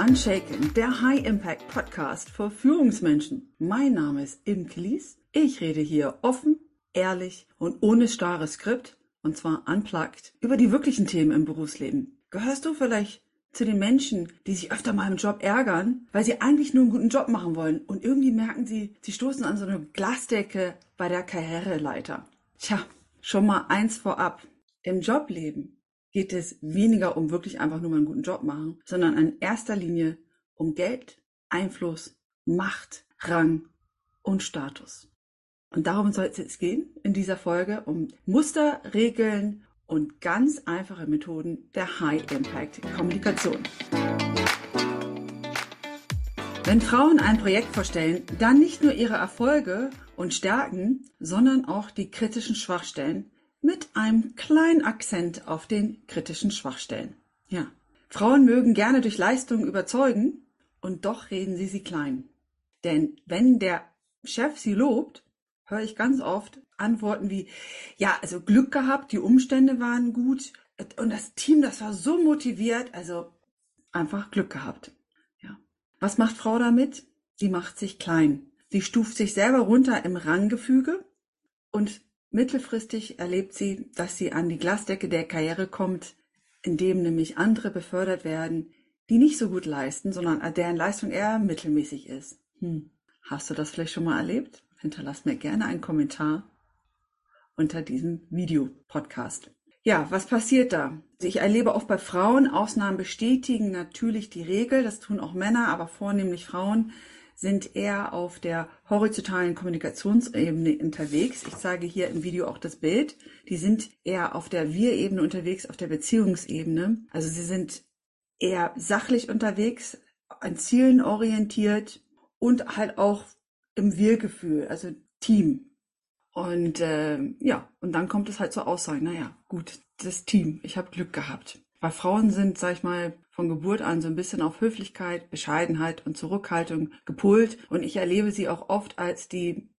Unshaken, der High Impact Podcast für Führungsmenschen. Mein Name ist Imke Lies. Ich rede hier offen, ehrlich und ohne starres Skript, und zwar unplugged, über die wirklichen Themen im Berufsleben. Gehörst du vielleicht zu den Menschen, die sich öfter mal im Job ärgern, weil sie eigentlich nur einen guten Job machen wollen und irgendwie merken sie, sie stoßen an so eine Glasdecke bei der Karriereleiter. Tja, schon mal eins vorab. Im Jobleben geht es weniger um wirklich einfach nur mal einen guten Job machen, sondern in erster Linie um Geld, Einfluss, Macht, Rang und Status. Und darum soll es jetzt gehen in dieser Folge um Muster, Regeln und ganz einfache Methoden der High Impact Kommunikation. Wenn Frauen ein Projekt vorstellen, dann nicht nur ihre Erfolge und Stärken, sondern auch die kritischen Schwachstellen, mit einem kleinen Akzent auf den kritischen Schwachstellen. Ja. Frauen mögen gerne durch Leistung überzeugen und doch reden sie sie klein. Denn wenn der Chef sie lobt, höre ich ganz oft Antworten wie, ja, also Glück gehabt, die Umstände waren gut und das Team, das war so motiviert, also einfach Glück gehabt. Ja. Was macht Frau damit? Sie macht sich klein. Sie stuft sich selber runter im Ranggefüge und Mittelfristig erlebt sie, dass sie an die Glasdecke der Karriere kommt, indem nämlich andere befördert werden, die nicht so gut leisten, sondern deren Leistung eher mittelmäßig ist. Hm. Hast du das vielleicht schon mal erlebt? Hinterlass mir gerne einen Kommentar unter diesem Videopodcast. Ja, was passiert da? Ich erlebe oft bei Frauen, Ausnahmen bestätigen natürlich die Regel, das tun auch Männer, aber vornehmlich Frauen, sind eher auf der horizontalen Kommunikationsebene unterwegs. Ich zeige hier im Video auch das Bild. Die sind eher auf der Wir-Ebene unterwegs, auf der Beziehungsebene. Also sie sind eher sachlich unterwegs, an Zielen orientiert und halt auch im Wir-Gefühl, also Team. Und äh, ja, und dann kommt es halt zur Aussage, naja, gut, das Team, ich habe Glück gehabt. Weil Frauen sind, sag ich mal, von Geburt an so ein bisschen auf Höflichkeit, Bescheidenheit und Zurückhaltung gepolt und ich erlebe sie auch oft als die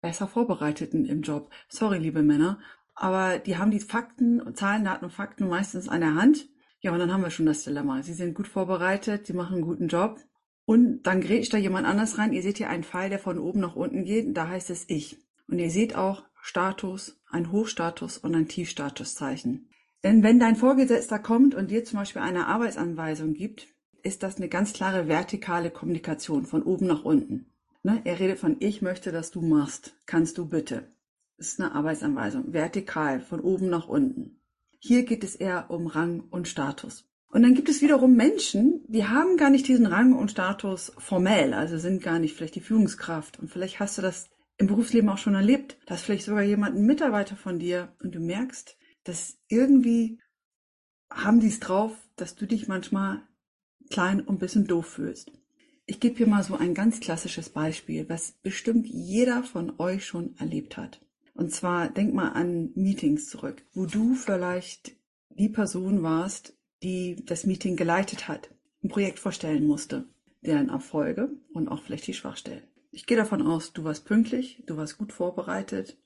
besser Vorbereiteten im Job. Sorry, liebe Männer, aber die haben die Fakten, Zahlen, Daten und Fakten meistens an der Hand. Ja, und dann haben wir schon das Dilemma. Sie sind gut vorbereitet, sie machen einen guten Job und dann grätscht da jemand anders rein. Ihr seht hier einen Pfeil, der von oben nach unten geht, da heißt es ich. Und ihr seht auch Status, ein Hochstatus und ein Tiefstatuszeichen. Denn wenn dein Vorgesetzter kommt und dir zum Beispiel eine Arbeitsanweisung gibt, ist das eine ganz klare vertikale Kommunikation von oben nach unten. Ne? Er redet von ich möchte, dass du machst. Kannst du bitte. Das ist eine Arbeitsanweisung. Vertikal, von oben nach unten. Hier geht es eher um Rang und Status. Und dann gibt es wiederum Menschen, die haben gar nicht diesen Rang und Status formell, also sind gar nicht vielleicht die Führungskraft. Und vielleicht hast du das im Berufsleben auch schon erlebt, dass vielleicht sogar jemand, ein Mitarbeiter von dir, und du merkst, dass irgendwie haben die es drauf, dass du dich manchmal klein und ein bisschen doof fühlst. Ich gebe hier mal so ein ganz klassisches Beispiel, was bestimmt jeder von euch schon erlebt hat. Und zwar denk mal an Meetings zurück, wo du vielleicht die Person warst, die das Meeting geleitet hat, ein Projekt vorstellen musste, deren Erfolge und auch vielleicht die Schwachstellen. Ich gehe davon aus, du warst pünktlich, du warst gut vorbereitet,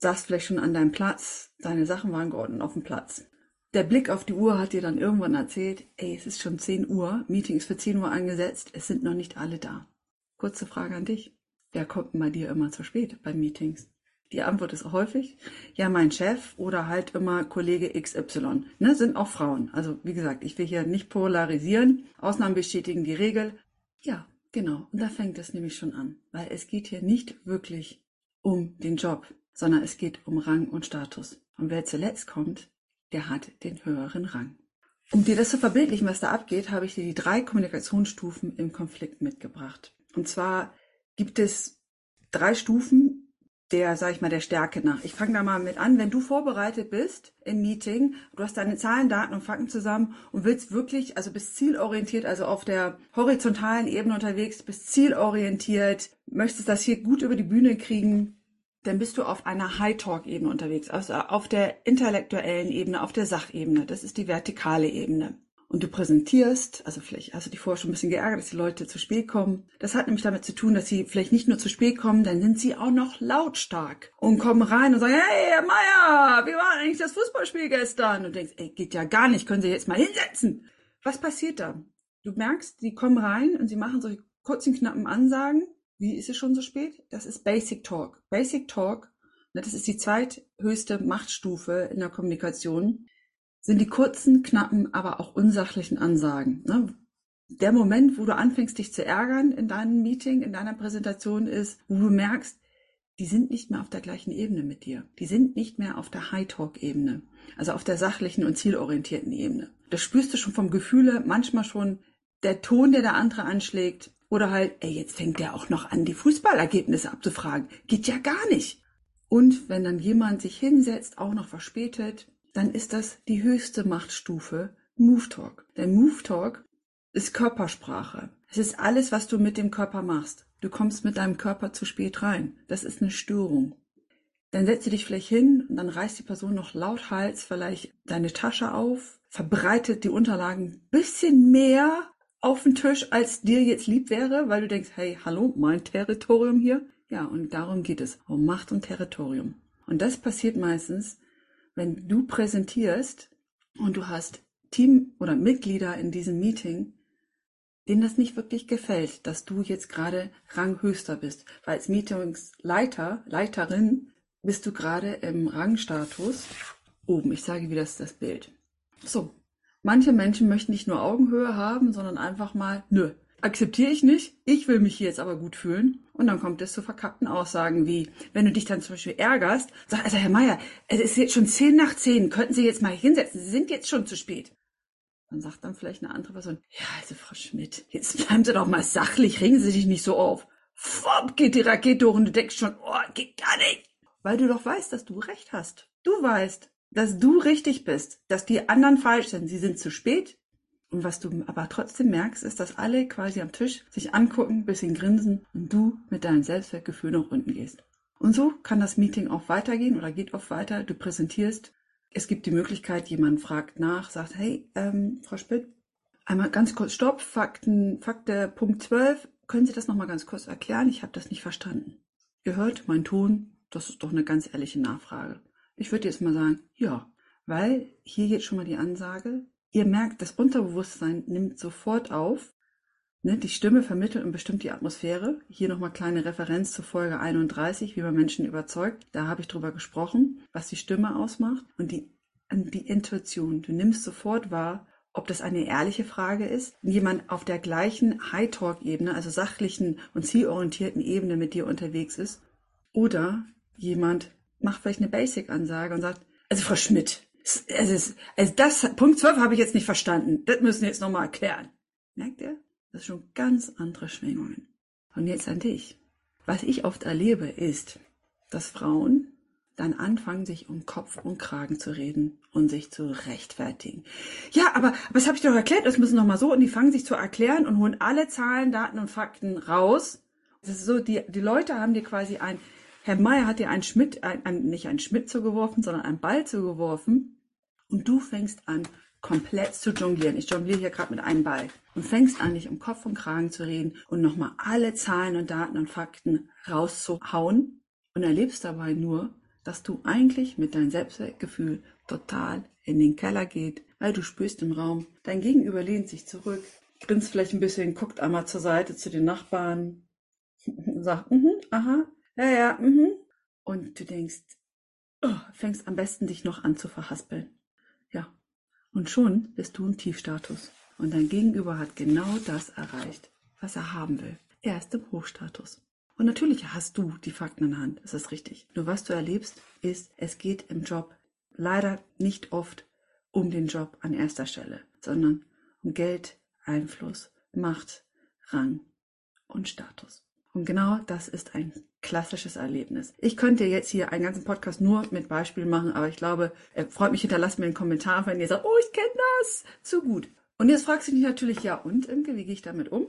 saß vielleicht schon an deinem Platz, deine Sachen waren geordnet auf dem Platz. Der Blick auf die Uhr hat dir dann irgendwann erzählt, ey, es ist schon 10 Uhr, Meeting ist für 10 Uhr angesetzt, es sind noch nicht alle da. Kurze Frage an dich. Wer kommt bei dir immer zu spät bei Meetings? Die Antwort ist häufig, ja, mein Chef oder halt immer Kollege XY. Ne, sind auch Frauen. Also, wie gesagt, ich will hier nicht polarisieren. Ausnahmen bestätigen die Regel. Ja, genau. Und da fängt es nämlich schon an. Weil es geht hier nicht wirklich um den Job sondern es geht um Rang und Status. Und wer zuletzt kommt, der hat den höheren Rang. Um dir das zu verbildlichen, was da abgeht, habe ich dir die drei Kommunikationsstufen im Konflikt mitgebracht. Und zwar gibt es drei Stufen der, sag ich mal, der Stärke nach. Ich fange da mal mit an. Wenn du vorbereitet bist im Meeting, du hast deine Zahlen, Daten und Fakten zusammen und willst wirklich, also bist zielorientiert, also auf der horizontalen Ebene unterwegs, bist zielorientiert, möchtest das hier gut über die Bühne kriegen, dann bist du auf einer High-Talk-Ebene unterwegs, also auf der intellektuellen Ebene, auf der Sachebene. Das ist die vertikale Ebene. Und du präsentierst, also vielleicht hast du dich vorher schon ein bisschen geärgert, dass die Leute zu spät kommen. Das hat nämlich damit zu tun, dass sie vielleicht nicht nur zu spät kommen, dann sind sie auch noch lautstark und kommen rein und sagen, hey, Herr Meier, wie war eigentlich das Fußballspiel gestern? Und du denkst, ey, geht ja gar nicht, können Sie jetzt mal hinsetzen. Was passiert da? Du merkst, die kommen rein und sie machen solche kurzen, knappen Ansagen. Wie ist es schon so spät? Das ist Basic Talk. Basic Talk, das ist die zweithöchste Machtstufe in der Kommunikation, sind die kurzen, knappen, aber auch unsachlichen Ansagen. Ne? Der Moment, wo du anfängst, dich zu ärgern in deinem Meeting, in deiner Präsentation ist, wo du merkst, die sind nicht mehr auf der gleichen Ebene mit dir. Die sind nicht mehr auf der High-Talk-Ebene, also auf der sachlichen und zielorientierten Ebene. Das spürst du schon vom Gefühle, manchmal schon der Ton, der der andere anschlägt, oder halt, ey, jetzt fängt der auch noch an, die Fußballergebnisse abzufragen. Geht ja gar nicht. Und wenn dann jemand sich hinsetzt, auch noch verspätet, dann ist das die höchste Machtstufe Move Talk. Denn Move Talk ist Körpersprache. Es ist alles, was du mit dem Körper machst. Du kommst mit deinem Körper zu spät rein. Das ist eine Störung. Dann setzt du dich vielleicht hin und dann reißt die Person noch lauthals vielleicht deine Tasche auf, verbreitet die Unterlagen ein bisschen mehr auf den Tisch, als dir jetzt lieb wäre, weil du denkst, hey, hallo, mein Territorium hier. Ja, und darum geht es, um Macht und Territorium. Und das passiert meistens, wenn du präsentierst und du hast Team oder Mitglieder in diesem Meeting, denen das nicht wirklich gefällt, dass du jetzt gerade Ranghöchster bist. Weil als Meetingsleiter, Leiterin, bist du gerade im Rangstatus oben. Ich sage wieder das, das Bild. So. Manche Menschen möchten nicht nur Augenhöhe haben, sondern einfach mal, nö, akzeptiere ich nicht, ich will mich hier jetzt aber gut fühlen. Und dann kommt es zu verkappten Aussagen wie, wenn du dich dann zum Beispiel ärgerst, sag, also Herr Meier, es ist jetzt schon zehn nach zehn, könnten Sie jetzt mal hinsetzen, Sie sind jetzt schon zu spät. Dann sagt dann vielleicht eine andere Person, ja, also Frau Schmidt, jetzt bleiben Sie doch mal sachlich, regen Sie sich nicht so auf. Fopp, geht die Rakete hoch und du denkst schon, oh, geht gar nicht. Weil du doch weißt, dass du recht hast. Du weißt, dass du richtig bist, dass die anderen falsch sind. Sie sind zu spät. Und was du aber trotzdem merkst, ist, dass alle quasi am Tisch sich angucken, bisschen grinsen und du mit deinem Selbstwertgefühl nach unten gehst. Und so kann das Meeting auch weitergehen oder geht oft weiter. Du präsentierst es gibt die Möglichkeit, jemand fragt nach, sagt, hey, ähm, Frau Spitt, einmal ganz kurz Stopp, Fakten, Fakte Punkt 12, können Sie das nochmal ganz kurz erklären? Ich habe das nicht verstanden. Ihr hört, mein Ton, das ist doch eine ganz ehrliche Nachfrage. Ich würde jetzt mal sagen, ja, weil hier jetzt schon mal die Ansage, ihr merkt, das Unterbewusstsein nimmt sofort auf, Ne, die Stimme vermittelt und bestimmt die Atmosphäre. Hier nochmal kleine Referenz zur Folge 31, wie man Menschen überzeugt. Da habe ich drüber gesprochen, was die Stimme ausmacht und die, die Intuition. Du nimmst sofort wahr, ob das eine ehrliche Frage ist, jemand auf der gleichen High-Talk-Ebene, also sachlichen und zielorientierten Ebene mit dir unterwegs ist, oder jemand macht vielleicht eine Basic-Ansage und sagt, also Frau Schmidt, also, also das, Punkt 12 habe ich jetzt nicht verstanden, das müssen wir jetzt nochmal erklären. Merkt ihr? Das sind schon ganz andere Schwingungen. Und jetzt an dich. Was ich oft erlebe, ist, dass Frauen dann anfangen, sich um Kopf und Kragen zu reden und sich zu rechtfertigen. Ja, aber, aber das habe ich doch erklärt, das müssen noch mal so und die fangen sich zu erklären und holen alle Zahlen, Daten und Fakten raus. Das ist so, die, die Leute haben dir quasi ein, Herr Meier hat dir einen Schmidt, ein, ein, nicht einen Schmidt zugeworfen, sondern einen Ball zugeworfen. Und du fängst an, komplett zu jonglieren. Ich jongliere hier gerade mit einem Ball. Und fängst an, dich um Kopf und Kragen zu reden und nochmal alle Zahlen und Daten und Fakten rauszuhauen. Und erlebst dabei nur, dass du eigentlich mit deinem Selbstwertgefühl total in den Keller geht, weil du spürst im Raum, dein Gegenüber lehnt sich zurück, grinst vielleicht ein bisschen, guckt einmal zur Seite zu den Nachbarn, sagt, mhm, aha, ja, ja, mhm. Und du denkst, oh, fängst am besten dich noch an zu verhaspeln. Ja, und schon bist du im Tiefstatus. Und dein Gegenüber hat genau das erreicht, was er haben will. Er ist im Hochstatus. Und natürlich hast du die Fakten in der Hand, das ist richtig. Nur was du erlebst, ist, es geht im Job leider nicht oft um den Job an erster Stelle, sondern um Geld, Einfluss, Macht, Rang und Status. Und genau das ist ein klassisches Erlebnis. Ich könnte jetzt hier einen ganzen Podcast nur mit Beispielen machen, aber ich glaube, er freut mich, hinterlasst mir einen Kommentar, wenn ihr sagt, oh, ich kenne das zu gut. Und jetzt fragst du dich natürlich, ja und, Imke, wie gehe ich damit um?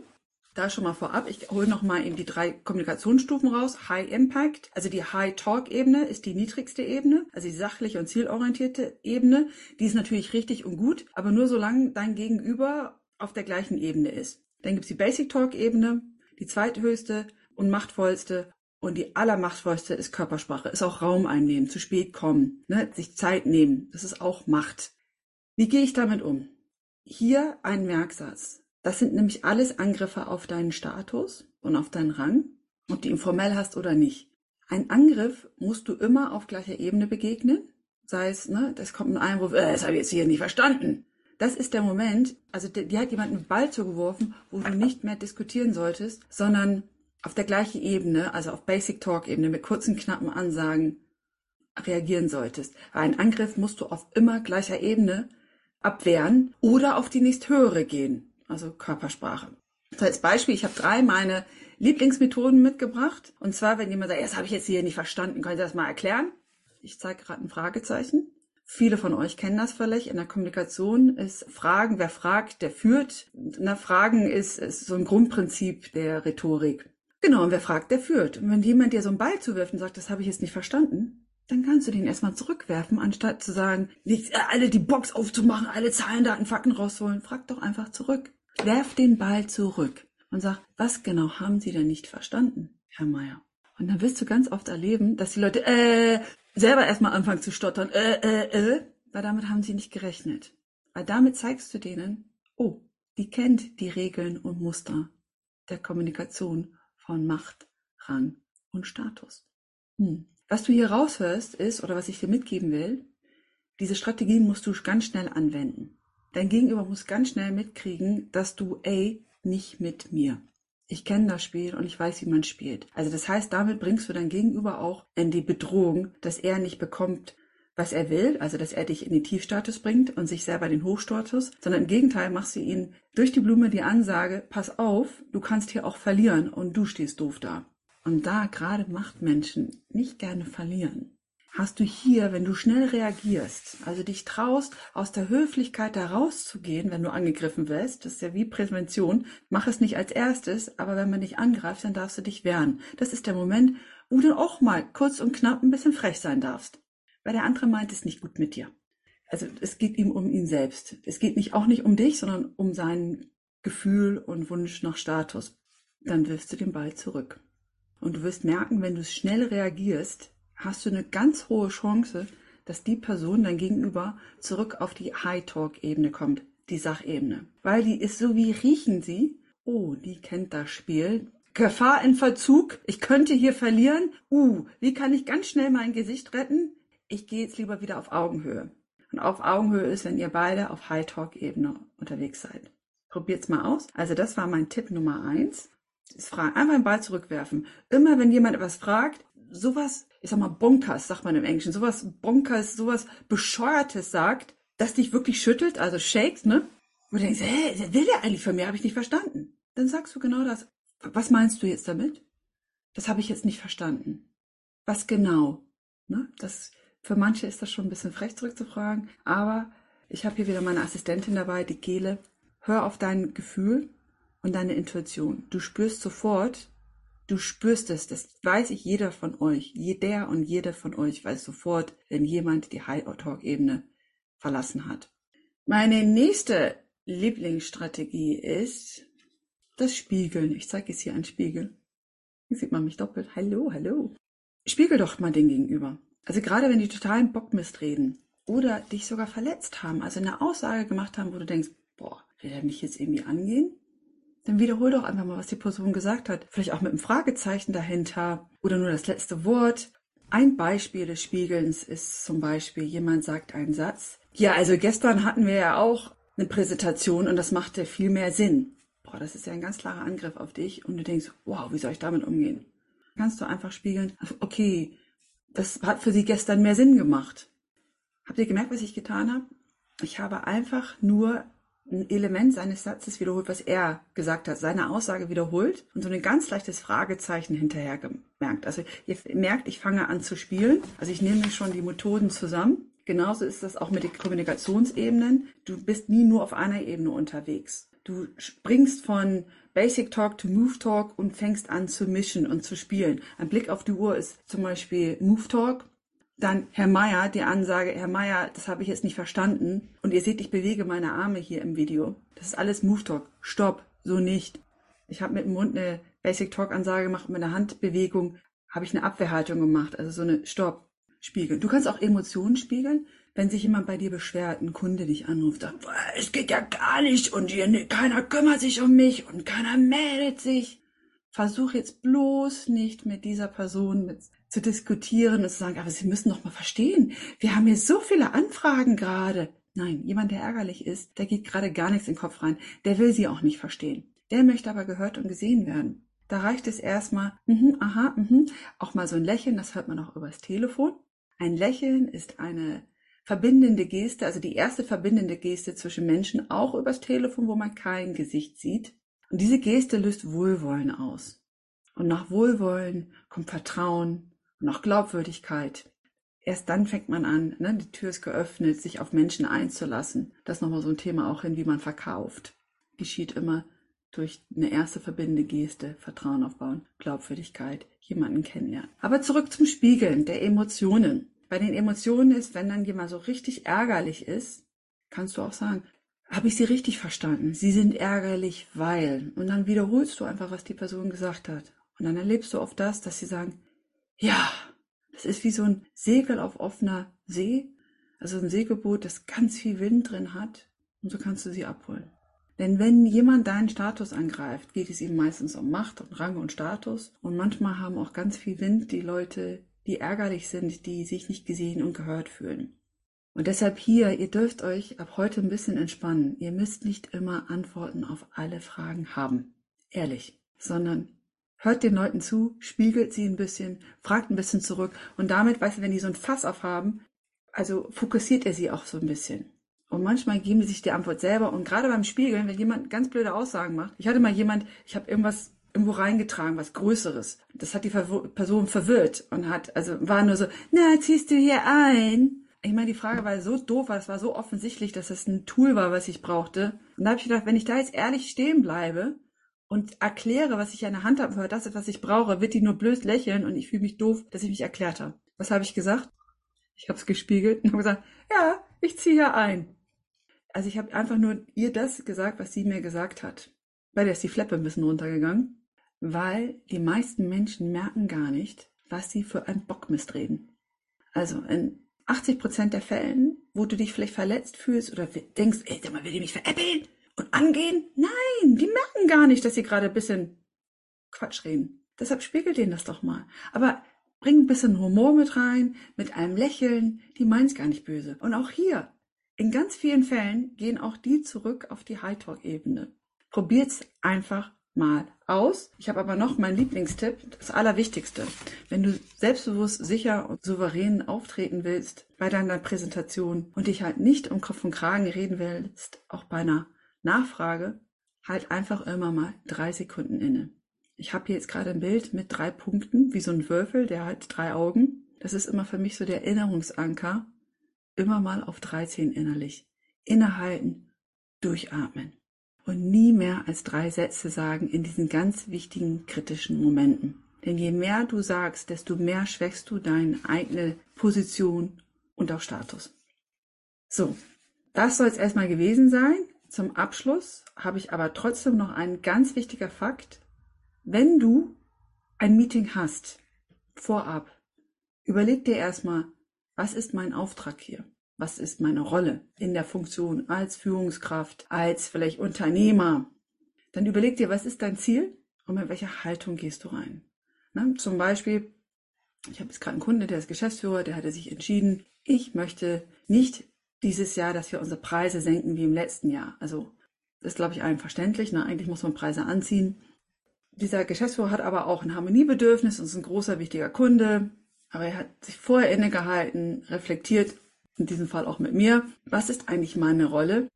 Da schon mal vorab, ich hole nochmal eben die drei Kommunikationsstufen raus. High Impact, also die High Talk Ebene ist die niedrigste Ebene, also die sachliche und zielorientierte Ebene. Die ist natürlich richtig und gut, aber nur solange dein Gegenüber auf der gleichen Ebene ist. Dann gibt's die Basic Talk Ebene, die zweithöchste und machtvollste und die allermachtvollste ist Körpersprache, ist auch Raum einnehmen, zu spät kommen, ne? sich Zeit nehmen. Das ist auch Macht. Wie gehe ich damit um? Hier ein Merksatz. Das sind nämlich alles Angriffe auf deinen Status und auf deinen Rang, ob du ihn formell hast oder nicht. Ein Angriff musst du immer auf gleicher Ebene begegnen. Sei es, ne, das kommt ein Einwurf, äh, das habe ich jetzt hier nicht verstanden. Das ist der Moment, also die hat jemand einen Ball zugeworfen, wo du nicht mehr diskutieren solltest, sondern auf der gleichen Ebene, also auf Basic Talk Ebene mit kurzen, knappen Ansagen reagieren solltest. Weil ein Angriff musst du auf immer gleicher Ebene abwehren oder auf die nächsthöhere gehen, also Körpersprache. So als Beispiel, ich habe drei meine Lieblingsmethoden mitgebracht. Und zwar, wenn jemand sagt, das habe ich jetzt hier nicht verstanden, können Sie das mal erklären? Ich zeige gerade ein Fragezeichen. Viele von euch kennen das vielleicht. In der Kommunikation ist Fragen, wer fragt, der führt. Na, Fragen ist, ist so ein Grundprinzip der Rhetorik. Genau, und wer fragt, der führt. Und wenn jemand dir so einen Ball zuwirft und sagt, das habe ich jetzt nicht verstanden, dann kannst du den erstmal zurückwerfen, anstatt zu sagen, nicht alle die Box aufzumachen, alle Zahlen, Daten, Fakten rausholen. Frag doch einfach zurück. Werf den Ball zurück und sag, was genau haben Sie denn nicht verstanden, Herr Meier? Und dann wirst du ganz oft erleben, dass die Leute äh, selber erstmal anfangen zu stottern, äh, äh, äh, weil damit haben sie nicht gerechnet. Weil damit zeigst du denen, oh, die kennt die Regeln und Muster der Kommunikation von Macht, Rang und Status. Hm. Was du hier raushörst ist, oder was ich dir mitgeben will, diese Strategien musst du ganz schnell anwenden. Dein Gegenüber muss ganz schnell mitkriegen, dass du, ey, nicht mit mir. Ich kenne das Spiel und ich weiß, wie man spielt. Also das heißt, damit bringst du dein Gegenüber auch in die Bedrohung, dass er nicht bekommt, was er will, also dass er dich in den Tiefstatus bringt und sich selber den Hochstatus, sondern im Gegenteil machst du ihn durch die Blume die Ansage, pass auf, du kannst hier auch verlieren und du stehst doof da. Und da gerade Machtmenschen nicht gerne verlieren, hast du hier, wenn du schnell reagierst, also dich traust, aus der Höflichkeit da rauszugehen, wenn du angegriffen wirst, das ist ja wie Prävention, mach es nicht als erstes, aber wenn man dich angreift, dann darfst du dich wehren. Das ist der Moment, wo du auch mal kurz und knapp ein bisschen frech sein darfst. Weil der andere meint es nicht gut mit dir. Also es geht ihm um ihn selbst. Es geht nicht auch nicht um dich, sondern um sein Gefühl und Wunsch nach Status. Dann wirfst du den Ball zurück. Und du wirst merken, wenn du schnell reagierst, hast du eine ganz hohe Chance, dass die Person dein Gegenüber zurück auf die High-Talk-Ebene kommt, die Sachebene. Weil die ist so wie riechen sie. Oh, die kennt das Spiel. Gefahr in Verzug. Ich könnte hier verlieren. Uh, wie kann ich ganz schnell mein Gesicht retten? Ich gehe jetzt lieber wieder auf Augenhöhe. Und auf Augenhöhe ist, wenn ihr beide auf High-Talk-Ebene unterwegs seid. Probiert's mal aus. Also das war mein Tipp Nummer eins. Das Fragen. Einfach den Ball zurückwerfen. Immer wenn jemand etwas fragt, sowas, ich sag mal, Bonkers, sagt man im Englischen, sowas Bonkers, sowas Bescheuertes sagt, das dich wirklich schüttelt, also shakes, ne? Und du denkst, hä, was will der eigentlich von mir? Habe ich nicht verstanden. Dann sagst du genau das. Was meinst du jetzt damit? Das habe ich jetzt nicht verstanden. Was genau? Ne? Das, für manche ist das schon ein bisschen frech zurückzufragen, aber ich habe hier wieder meine Assistentin dabei, die Gele. Hör auf dein Gefühl und deine Intuition. Du spürst sofort, Du spürst es, das weiß ich jeder von euch. Jeder und jede von euch weiß sofort, wenn jemand die High-Talk-Ebene verlassen hat. Meine nächste Lieblingsstrategie ist das Spiegeln. Ich zeige jetzt hier einen Spiegel. Hier sieht man mich doppelt. Hallo, hallo. Spiegel doch mal den gegenüber. Also gerade wenn die totalen Bockmist reden oder dich sogar verletzt haben, also eine Aussage gemacht haben, wo du denkst, boah, will er mich jetzt irgendwie angehen? dann wiederhol doch einfach mal, was die Person gesagt hat. Vielleicht auch mit einem Fragezeichen dahinter oder nur das letzte Wort. Ein Beispiel des Spiegelns ist zum Beispiel, jemand sagt einen Satz. Ja, also gestern hatten wir ja auch eine Präsentation und das machte viel mehr Sinn. Boah, das ist ja ein ganz klarer Angriff auf dich und du denkst, wow, wie soll ich damit umgehen? Kannst du einfach spiegeln, okay, das hat für sie gestern mehr Sinn gemacht. Habt ihr gemerkt, was ich getan habe? Ich habe einfach nur ein Element seines Satzes wiederholt, was er gesagt hat, seine Aussage wiederholt und so ein ganz leichtes Fragezeichen hinterher gemerkt. Also ihr merkt, ich fange an zu spielen. Also ich nehme schon die Methoden zusammen. Genauso ist das auch mit den Kommunikationsebenen. Du bist nie nur auf einer Ebene unterwegs. Du springst von Basic Talk to Move Talk und fängst an zu mischen und zu spielen. Ein Blick auf die Uhr ist zum Beispiel Move Talk dann Herr Meier, die Ansage, Herr Meier, das habe ich jetzt nicht verstanden. Und ihr seht, ich bewege meine Arme hier im Video. Das ist alles Move Talk. Stopp, so nicht. Ich habe mit dem Mund eine Basic Talk Ansage gemacht mit der Handbewegung habe ich eine Abwehrhaltung gemacht. Also so eine Stopp, spiegeln. Du kannst auch Emotionen spiegeln. Wenn sich jemand bei dir beschwert, ein Kunde dich anruft, sagt, es geht ja gar nicht und hier, keiner kümmert sich um mich und keiner meldet sich. Versuch jetzt bloß nicht mit dieser Person mit, zu diskutieren und zu sagen, aber Sie müssen doch mal verstehen, wir haben hier so viele Anfragen gerade. Nein, jemand, der ärgerlich ist, der geht gerade gar nichts in den Kopf rein. Der will sie auch nicht verstehen. Der möchte aber gehört und gesehen werden. Da reicht es erstmal, mhm, aha, mhm, auch mal so ein Lächeln, das hört man auch übers Telefon. Ein Lächeln ist eine verbindende Geste, also die erste verbindende Geste zwischen Menschen, auch übers Telefon, wo man kein Gesicht sieht. Und diese Geste löst Wohlwollen aus. Und nach Wohlwollen kommt Vertrauen und auch Glaubwürdigkeit erst dann fängt man an, ne, die Tür ist geöffnet, sich auf Menschen einzulassen. Das ist nochmal so ein Thema auch hin, wie man verkauft. Geschieht immer durch eine erste verbindende Geste, Vertrauen aufbauen, Glaubwürdigkeit, jemanden kennenlernen. Aber zurück zum Spiegeln der Emotionen. Bei den Emotionen ist, wenn dann jemand so richtig ärgerlich ist, kannst du auch sagen, habe ich sie richtig verstanden? Sie sind ärgerlich, weil. Und dann wiederholst du einfach, was die Person gesagt hat. Und dann erlebst du oft das, dass sie sagen, ja, das ist wie so ein Segel auf offener See, also ein Segelboot, das ganz viel Wind drin hat. Und so kannst du sie abholen. Denn wenn jemand deinen Status angreift, geht es ihm meistens um Macht und Rang und Status. Und manchmal haben auch ganz viel Wind die Leute, die ärgerlich sind, die sich nicht gesehen und gehört fühlen. Und deshalb hier, ihr dürft euch ab heute ein bisschen entspannen. Ihr müsst nicht immer Antworten auf alle Fragen haben. Ehrlich. Sondern hört den Leuten zu, spiegelt sie ein bisschen, fragt ein bisschen zurück und damit, weißt du, wenn die so ein Fass aufhaben, also fokussiert er sie auch so ein bisschen. Und manchmal geben sie sich die Antwort selber und gerade beim Spiegeln, wenn jemand ganz blöde Aussagen macht, ich hatte mal jemand, ich habe irgendwas irgendwo reingetragen, was Größeres. Das hat die Person verwirrt und hat, also war nur so, na, ziehst du hier ein? Ich meine, die Frage war so doof, weil es war so offensichtlich, dass es ein Tool war, was ich brauchte. Und da habe ich gedacht, wenn ich da jetzt ehrlich stehen bleibe und erkläre, was ich in der Hand habe, für das, was ich brauche, wird die nur blöd lächeln und ich fühle mich doof, dass ich mich erklärt habe. Was habe ich gesagt? Ich habe es gespiegelt und habe gesagt, ja, ich ziehe ja ein. Also ich habe einfach nur ihr das gesagt, was sie mir gesagt hat. Bei der ist die Fleppe ein bisschen runtergegangen, weil die meisten Menschen merken gar nicht, was sie für ein Bockmist reden. Also in 80 Prozent der Fällen, wo du dich vielleicht verletzt fühlst oder denkst, ey, sag mal, will die mich veräppeln? und angehen? Nein, die merken gar nicht, dass sie gerade ein bisschen Quatsch reden. Deshalb spiegelt denen das doch mal. Aber bring ein bisschen Humor mit rein, mit einem Lächeln. Die meint's gar nicht böse. Und auch hier, in ganz vielen Fällen gehen auch die zurück auf die High-Talk-Ebene. Probiert's einfach mal aus. Ich habe aber noch meinen Lieblingstipp, das Allerwichtigste. Wenn du selbstbewusst, sicher und souverän auftreten willst bei deiner Präsentation und dich halt nicht um Kopf und Kragen reden willst, auch bei einer Nachfrage, halt einfach immer mal drei Sekunden inne. Ich habe hier jetzt gerade ein Bild mit drei Punkten, wie so ein Würfel, der hat drei Augen. Das ist immer für mich so der Erinnerungsanker. Immer mal auf 13 innerlich. Innehalten, durchatmen. Und nie mehr als drei Sätze sagen in diesen ganz wichtigen kritischen Momenten. Denn je mehr du sagst, desto mehr schwächst du deine eigene Position und auch Status. So, das soll es erstmal gewesen sein. Zum Abschluss habe ich aber trotzdem noch einen ganz wichtiger Fakt. Wenn du ein Meeting hast, vorab, überleg dir erstmal, was ist mein Auftrag hier? Was ist meine Rolle in der Funktion als Führungskraft, als vielleicht Unternehmer? Dann überleg dir, was ist dein Ziel und mit welcher Haltung gehst du rein? Na, zum Beispiel, ich habe jetzt gerade einen Kunde, der ist Geschäftsführer, der hatte sich entschieden, ich möchte nicht dieses Jahr, dass wir unsere Preise senken wie im letzten Jahr. Also ist, glaube ich, allen verständlich. Ne? Eigentlich muss man Preise anziehen. Dieser Geschäftsführer hat aber auch ein Harmoniebedürfnis und ist ein großer, wichtiger Kunde. Aber er hat sich vorher innegehalten, reflektiert, in diesem Fall auch mit mir. Was ist eigentlich meine Rolle?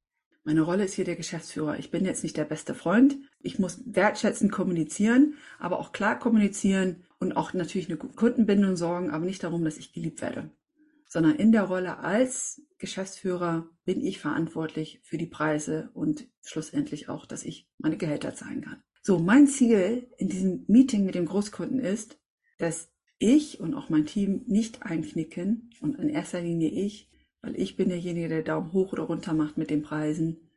Meine Rolle ist hier der Geschäftsführer. Ich bin jetzt nicht der beste Freund. Ich muss wertschätzend kommunizieren, aber auch klar kommunizieren und auch natürlich eine Kundenbindung sorgen, aber nicht darum, dass ich geliebt werde sondern in der Rolle als Geschäftsführer bin ich verantwortlich für die Preise und schlussendlich auch, dass ich meine Gehälter zahlen kann. So, mein Ziel in diesem Meeting mit dem Großkunden ist, dass ich und auch mein Team nicht einknicken und in erster Linie ich, weil ich bin derjenige, der Daumen hoch oder runter macht mit den Preisen,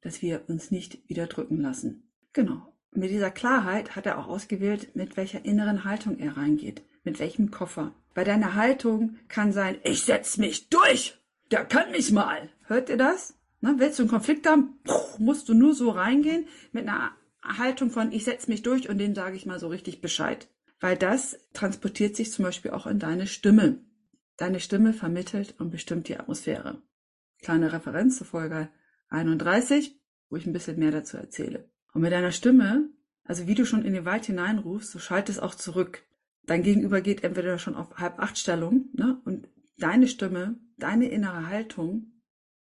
dass wir uns nicht wieder drücken lassen. Genau. Mit dieser Klarheit hat er auch ausgewählt, mit welcher inneren Haltung er reingeht, mit welchem Koffer. Bei deiner Haltung kann sein, ich setz mich durch. der kann mich mal. Hört ihr das? Ne, willst du einen Konflikt haben, musst du nur so reingehen mit einer Haltung von, ich setze mich durch und dem sage ich mal so richtig Bescheid. Weil das transportiert sich zum Beispiel auch in deine Stimme. Deine Stimme vermittelt und bestimmt die Atmosphäre. Kleine Referenz zur Folge 31, wo ich ein bisschen mehr dazu erzähle. Und mit deiner Stimme, also wie du schon in den Wald hineinrufst, so schalt es auch zurück. Dein Gegenüber geht entweder schon auf halb acht Stellung, ne? Und deine Stimme, deine innere Haltung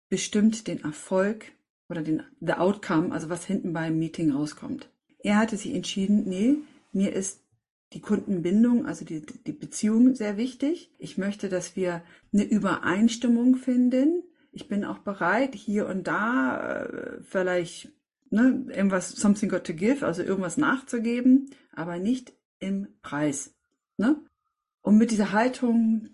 bestimmt den Erfolg oder den the outcome, also was hinten beim Meeting rauskommt. Er hatte sich entschieden, nee, mir ist die Kundenbindung, also die, die Beziehung sehr wichtig. Ich möchte, dass wir eine Übereinstimmung finden. Ich bin auch bereit, hier und da äh, vielleicht ne, irgendwas, something got to give, also irgendwas nachzugeben, aber nicht im Preis. Ne? Und mit dieser Haltung,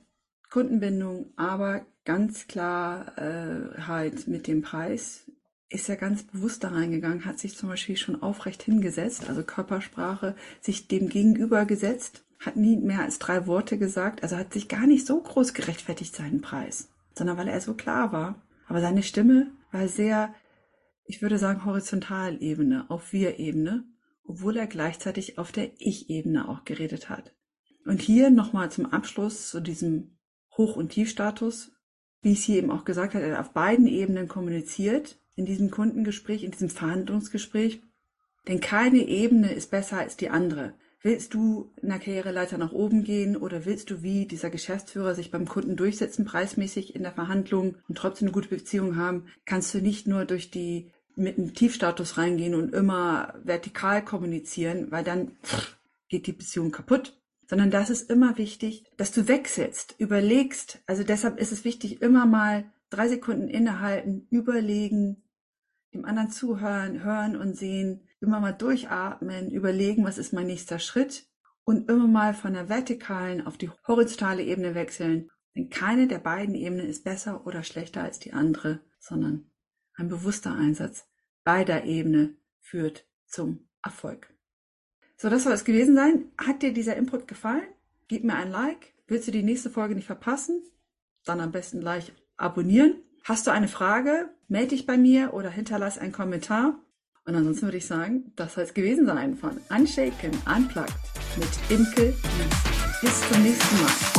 Kundenbindung, aber ganz klar äh, halt mit dem Preis, ist er ganz bewusst da reingegangen, hat sich zum Beispiel schon aufrecht hingesetzt, also Körpersprache, sich dem Gegenüber gesetzt, hat nie mehr als drei Worte gesagt, also hat sich gar nicht so groß gerechtfertigt seinen Preis, sondern weil er so klar war. Aber seine Stimme war sehr, ich würde sagen, Horizontalebene, auf Wir-Ebene, obwohl er gleichzeitig auf der Ich-Ebene auch geredet hat. Und hier nochmal zum Abschluss zu diesem Hoch- und Tiefstatus, wie es hier eben auch gesagt habe, er hat auf beiden Ebenen kommuniziert, in diesem Kundengespräch, in diesem Verhandlungsgespräch. Denn keine Ebene ist besser als die andere. Willst du in der Karriereleiter nach oben gehen oder willst du wie dieser Geschäftsführer sich beim Kunden durchsetzen, preismäßig in der Verhandlung und trotzdem eine gute Beziehung haben, kannst du nicht nur durch die mit einem Tiefstatus reingehen und immer vertikal kommunizieren, weil dann geht die Beziehung kaputt. Sondern das ist immer wichtig, dass du wechselst, überlegst. Also deshalb ist es wichtig, immer mal drei Sekunden innehalten, überlegen, dem anderen zuhören, hören und sehen, immer mal durchatmen, überlegen, was ist mein nächster Schritt und immer mal von der vertikalen auf die horizontale Ebene wechseln. Denn keine der beiden Ebenen ist besser oder schlechter als die andere, sondern ein bewusster Einsatz beider Ebene führt zum Erfolg. So, das soll es gewesen sein. Hat dir dieser Input gefallen? Gib mir ein Like. Willst du die nächste Folge nicht verpassen? Dann am besten gleich abonnieren. Hast du eine Frage? Melde dich bei mir oder hinterlass einen Kommentar. Und ansonsten würde ich sagen, das soll es gewesen sein von Unshaken, Unplugged mit Imke Bis zum nächsten Mal.